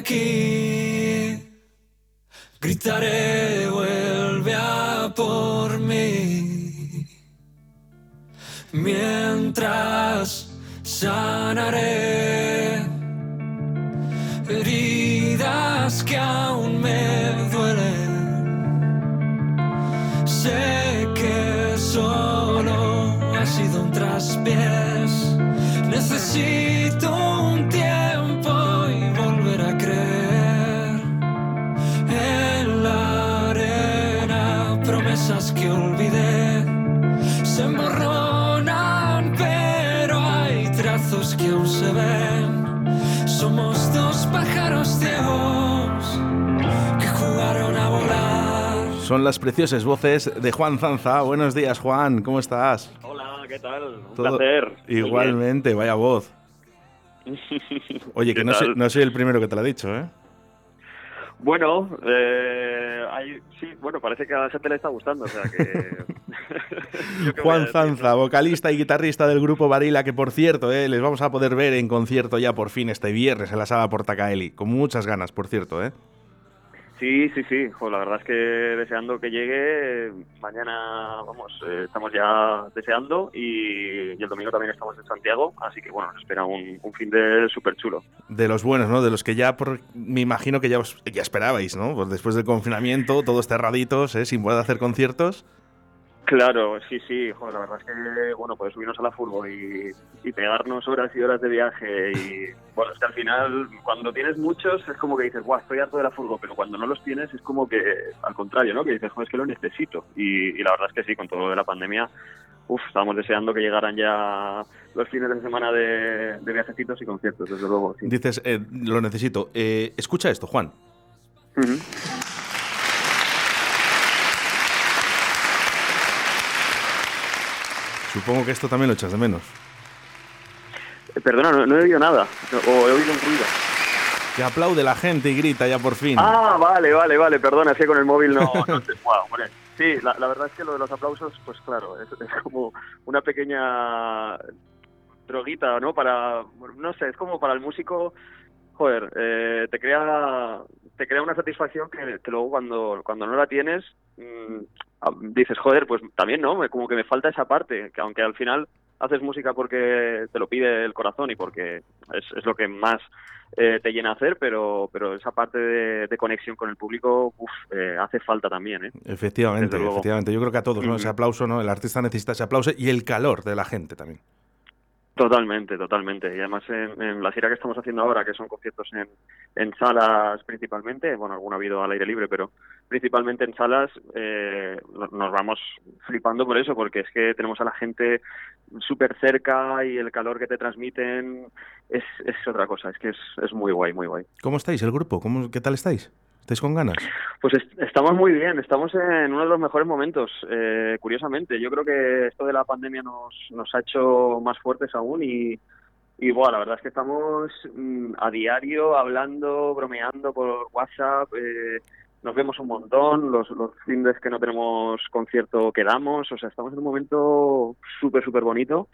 aquí. Gritaré, vuelve por mí. Mientras sanaré heridas que aún me duelen. Sé que solo ha sido un traspiés. Necesito se ven. Somos dos pájaros ciegos que jugaron a volar. Son las preciosas voces de Juan Zanza. Buenos días, Juan, ¿cómo estás? Hola, ¿qué tal? Un Todo- placer. Igualmente, vaya voz. Oye, que ¿Qué no soy, no soy el primero que te lo ha dicho, ¿eh? Bueno, eh, hay- sí, bueno, parece que a la gente le está gustando, o sea que... Juan Zanza, vocalista y guitarrista del grupo Varila, que por cierto, eh, les vamos a poder ver en concierto ya por fin este viernes en la sala Portacaeli. Con muchas ganas, por cierto, ¿eh? Sí, sí, sí, la verdad es que deseando que llegue, mañana, vamos, eh, estamos ya deseando y, el domingo también estamos en Santiago, así que bueno, nos espera un, un fin de súper chulo. De los buenos, ¿no? De los que ya, por- me imagino que ya, os- ya esperabais, ¿no? Pues después del confinamiento, todos cerraditos, ¿eh? Sin poder hacer conciertos. Claro, sí, sí, joder, la verdad es que, bueno, pues subirnos a la furgo y, y pegarnos horas y horas de viaje y, bueno, es que al final, cuando tienes muchos, es como que dices, guau, estoy harto de la furgo, pero cuando no los tienes es como que, al contrario, ¿no? Que dices, joder, es que lo necesito. Y, y la verdad es que sí, con todo lo de la pandemia, uff, estábamos deseando que llegaran ya los fines de semana de, de viajecitos y conciertos, desde luego, sí. Dices, eh, lo necesito. Eh, escucha esto, Juan. Supongo que esto también lo echas de menos. Eh, Perdona, no, no he oído nada, no- o he oído un ruido. Que aplaude la gente y grita ya por fin. Ah, vale, vale, vale, perdona, es que con el móvil no... no te- Guau, hombre. Sí, la, la verdad es que lo de los aplausos, pues claro, es, es como una pequeña droguita, ¿no? Para, no sé, es como para el músico, joder, eh, te crea te crea una satisfacción que, que luego cuando, cuando no la tienes, mm, dices, joder, pues también, ¿no? Como que me falta esa parte, que aunque al final haces música porque te lo pide el corazón y porque es, es lo que más eh, te llena hacer, pero, pero esa parte de, de conexión con el público uf, eh, hace falta también, ¿eh? Efectivamente, efectivamente. Yo creo que a todos, ¿no? Ujú. Ese aplauso, ¿no? El artista necesita ese aplauso y el calor de la gente también. Totalmente, totalmente. Y además en, en la gira que estamos haciendo ahora, que son conciertos en, en salas principalmente, bueno, alguno ha habido al aire libre, pero principalmente en salas, eh, no- nos vamos flipando por eso, porque es que tenemos a la gente súper cerca y el calor que te transmiten es, es otra cosa, es que es, es muy guay, muy guay. ¿Cómo estáis, el grupo? ¿Cómo, ¿Qué tal estáis? ¿Estáis con ganas? Pues est- estamos muy bien, estamos en uno de los mejores momentos, eh, curiosamente. Yo creo que esto de la pandemia nos, nos ha hecho más fuertes aún y, y la verdad es que estamos mm, a diario hablando, bromeando por WhatsApp, eh, nos vemos un montón, los, los fines que no tenemos concierto quedamos, o sea, estamos en un momento súper, súper bonito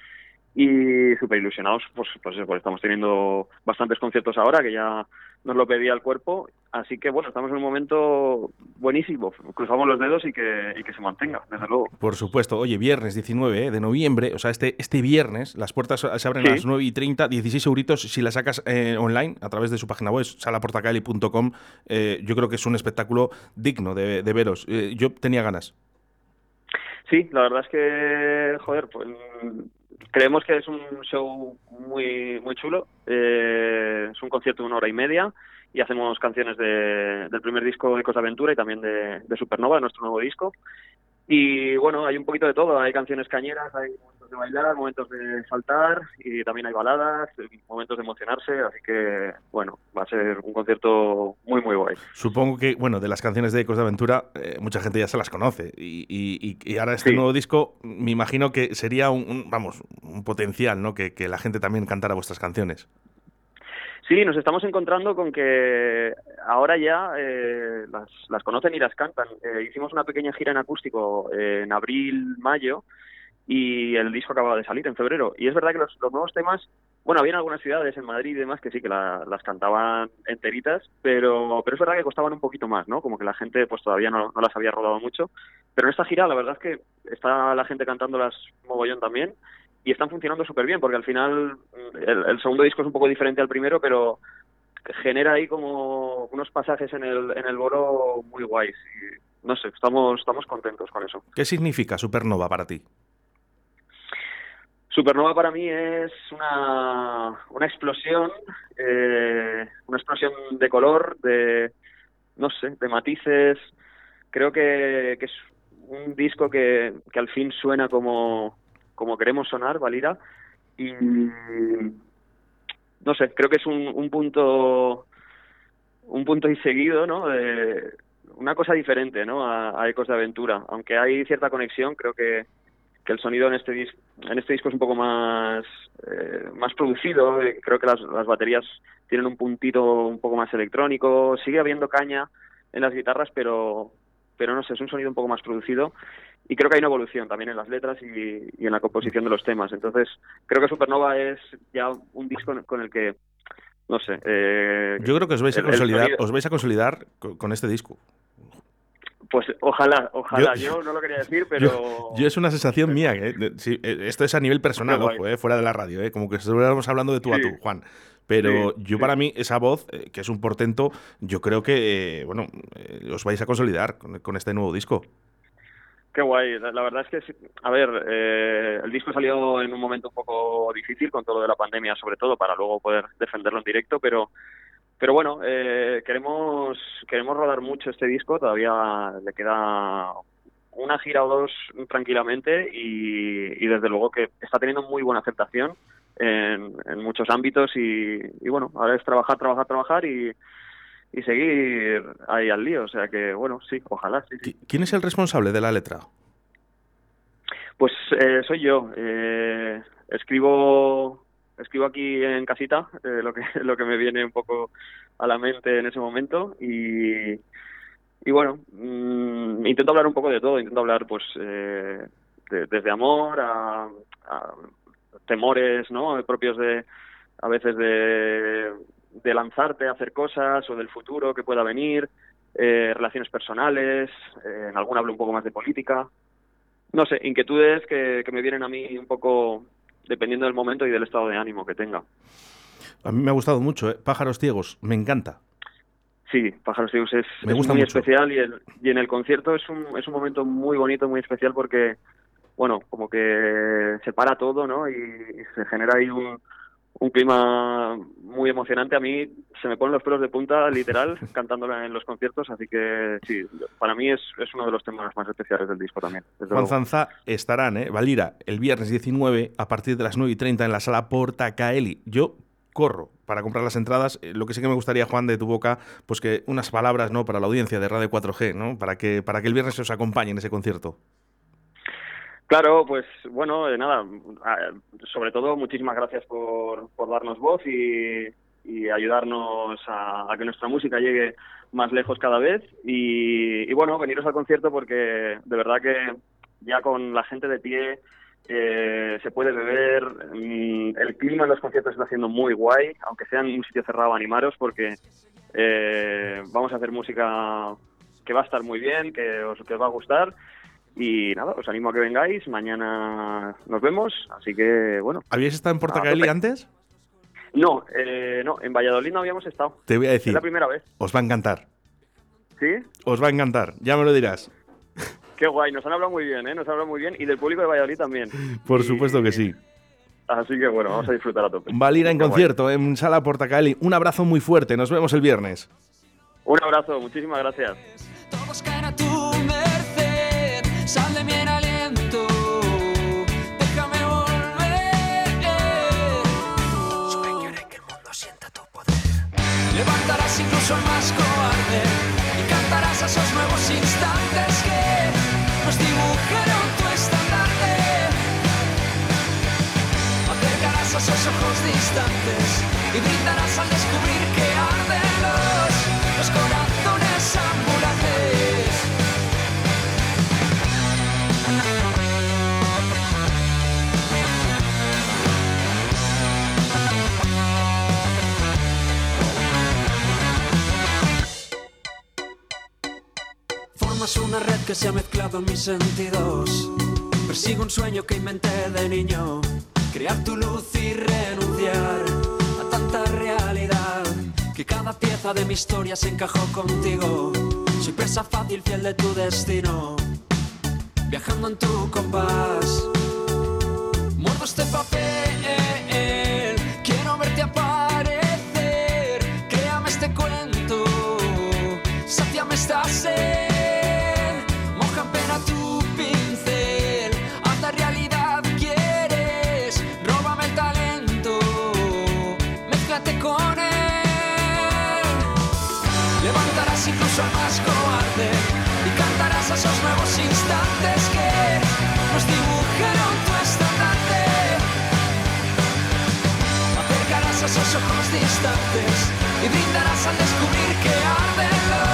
y súper ilusionados, pues, pues, pues estamos teniendo bastantes conciertos ahora que ya nos lo pedía el cuerpo, así que bueno, estamos en un momento buenísimo, cruzamos los dedos y que, y que se mantenga, desde luego. Por supuesto. Oye, viernes 19 ¿eh? de noviembre, o sea, este, este viernes, las puertas se abren Sí. a las 9 y 30, 16 euritos si la sacas eh, online a través de su página web, salaportacali.com. Eh, yo creo que es un espectáculo digno de, de veros. Eh, yo tenía ganas. Sí, la verdad es que, joder, pues creemos que es un show muy muy chulo. Eh, es un concierto de una hora y media y hacemos canciones de- del primer disco de Cosa Aventura y también de, de Supernova, de nuestro nuevo disco. Y bueno, hay un poquito de todo. Hay canciones cañeras, hay momentos de bailar, momentos de saltar y también hay baladas, momentos de emocionarse. Así que, bueno, va a ser un concierto muy, muy guay. Supongo que, bueno, de las canciones de Ecos de Aventura, eh, mucha gente ya se las conoce. Y, y- y- ahora este Sí. nuevo disco, me imagino que sería un, un- vamos, un potencial, ¿no? Que, que la gente también cantara vuestras canciones. Sí, nos estamos encontrando con que ahora ya eh, las, las conocen y las cantan. Eh, hicimos una pequeña gira en acústico eh, en abril, mayo, y el disco acababa de salir en febrero. Y es verdad que los, nuevos temas, bueno, había algunas ciudades en Madrid y demás que sí que las cantaban enteritas, pero, pero es verdad que costaban un poquito más, ¿no? Como que la gente pues todavía no, no las había rodado mucho. Pero en esta gira la verdad es que está la gente cantándolas mogollón también y están funcionando súper bien, porque al final mm, el, segundo disco es un poco diferente al primero, pero genera ahí como unos pasajes en el, en el boro muy guays. Y, no sé, estamos, estamos contentos con eso. ¿Qué significa Supernova para ti? Supernova para mí es una, una explosión, eh, una explosión de color, de, no sé, de matices. Creo que, que es un disco que, que al fin suena como, como queremos sonar, Valira. Y no sé, creo que es un, un punto un punto y seguido, ¿no? De una cosa diferente, ¿no? A, Ecos de Aventura. Aunque hay cierta conexión, creo que que el sonido en este disco en este disco es un poco más eh, más producido creo que las, las baterías tienen un puntito un poco más electrónico sigue habiendo caña en las guitarras pero pero no sé es un sonido un poco más producido y creo que hay una evolución también en las letras y, y en la composición de los temas entonces creo que Supernova es ya un disco con el que no sé eh, yo creo que os vais a consolidar os vais a consolidar con este disco pues ojalá, ojalá. Yo, no lo quería decir, pero. Yo, es una sensación mía. ¿eh? eh esto es a nivel personal, ojo, eh, fuera de la radio. Eh, como que estuviéramos hablando de tú a tú, Juan. Pero yo, para mí, esa voz, eh, que es un portento, yo creo que, bueno, os vais a consolidar con, este nuevo disco. Qué guay. La, verdad es que, a ver, el disco salió en un momento un poco difícil con todo lo de la pandemia, sobre todo, para luego poder defenderlo en directo, pero pero bueno, eh, queremos queremos rodar mucho este disco, todavía le queda una gira o dos tranquilamente y, desde luego que está teniendo muy buena aceptación en, muchos ámbitos y, bueno, ahora es trabajar, trabajar, trabajar y, y seguir ahí al lío, o sea que bueno, sí, ojalá. Sí, ¿Quién es el responsable de la letra? Pues eh, soy yo. Eh, escribo escribo aquí en casita eh, lo que lo que me viene un poco a la mente en ese momento y y bueno mm, intento hablar un poco de todo intento hablar pues eh, desde amor a, temores no propios de a veces de, de lanzarte a hacer cosas o del futuro que pueda venir eh, relaciones personales en algún hablo un poco más de política no sé inquietudes que, que me vienen a mí un poco dependiendo del momento y del estado de ánimo que tenga. A mí me ha gustado mucho, ¿eh? Pájaros Ciegos, me encanta. Sí, Pájaros Ciegos es, muy especial y, el, y en el concierto es un, es un momento muy bonito, muy especial porque, bueno, como que se para todo, ¿no? Y, se genera ahí un, un clima muy emocionante. A mí se me ponen los pelos de punta, literal, cantándola en los conciertos, así que sí, para mí es, es uno de los temas más especiales del disco también. Juan Zanza estarán, ¿eh? Valira, el viernes 19 a partir de las 9 y 30 en la sala Porta Caeli. Yo corro para comprar las entradas. Eh, lo que sí que me gustaría, Juan, de tu boca, pues que unas palabras ¿no? para la audiencia de Radio 4G, ¿no? para, que, para que el viernes os acompañe en ese concierto. Claro, pues bueno, de nada, sobre todo muchísimas gracias por, por darnos voz y, ayudarnos a, que nuestra música llegue más lejos cada vez. Y, bueno, veniros al concierto porque de verdad que ya con la gente de pie eh, se puede beber, mm, el clima en los conciertos está haciendo muy guay, aunque sea en un sitio cerrado, animaros porque eh, vamos a hacer música que va a estar muy bien, que os, que os va a gustar y nada, os animo a que vengáis. Mañana nos vemos. Así que, bueno. ¿Habíais estado en Portacaeli antes? No, eh, no, en Valladolid no habíamos estado. Te voy a decir. Es la primera vez. Os va a encantar. ¿Sí? Os va a encantar, ya me lo dirás. Qué guay, nos han hablado muy bien, ¿eh? Nos han hablado muy bien y del público de Valladolid también. Por supuesto que sí. Así que bueno, vamos a disfrutar a tope. Valira en concierto en Sala Portacaeli. Un abrazo muy fuerte, nos vemos el viernes. Un abrazo, muchísimas gracias. Incluso más cobarde y cantarás a esos nuevos instantes que nos dibujaron tu estandarte. Acercarás a esos ojos distantes y brindarás al descubrir que una red que se ha mezclado en mis sentidos. Persigo un sueño que inventé de niño. Crear tu luz y renunciar a tanta realidad. Que cada pieza de mi historia se encajó contigo. Soy presa fácil, fiel de tu destino. Viajando en tu compás. Muerdo este papel. Esos ojos distantes y brindarás al descubrir que arden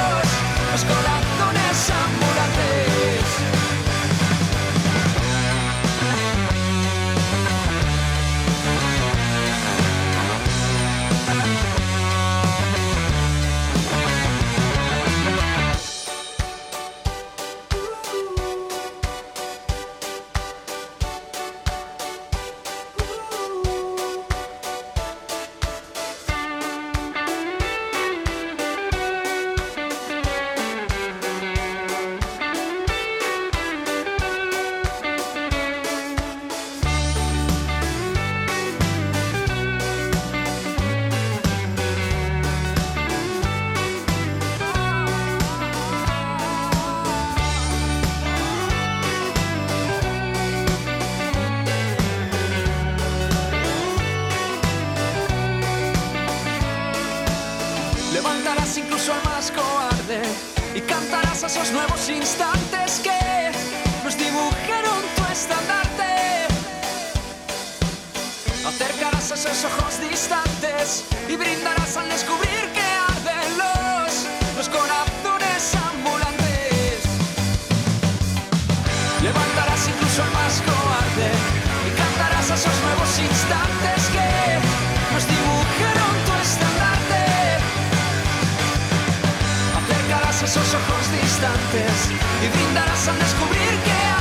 esos nuevos instantes que nos dibujaron tu estandarte. Acercarás esos ojos distantes y brindarás al descubrir que arden los, los corazones ambulantes. Levantarás incluso al más cobarde y brindarás al descubrir que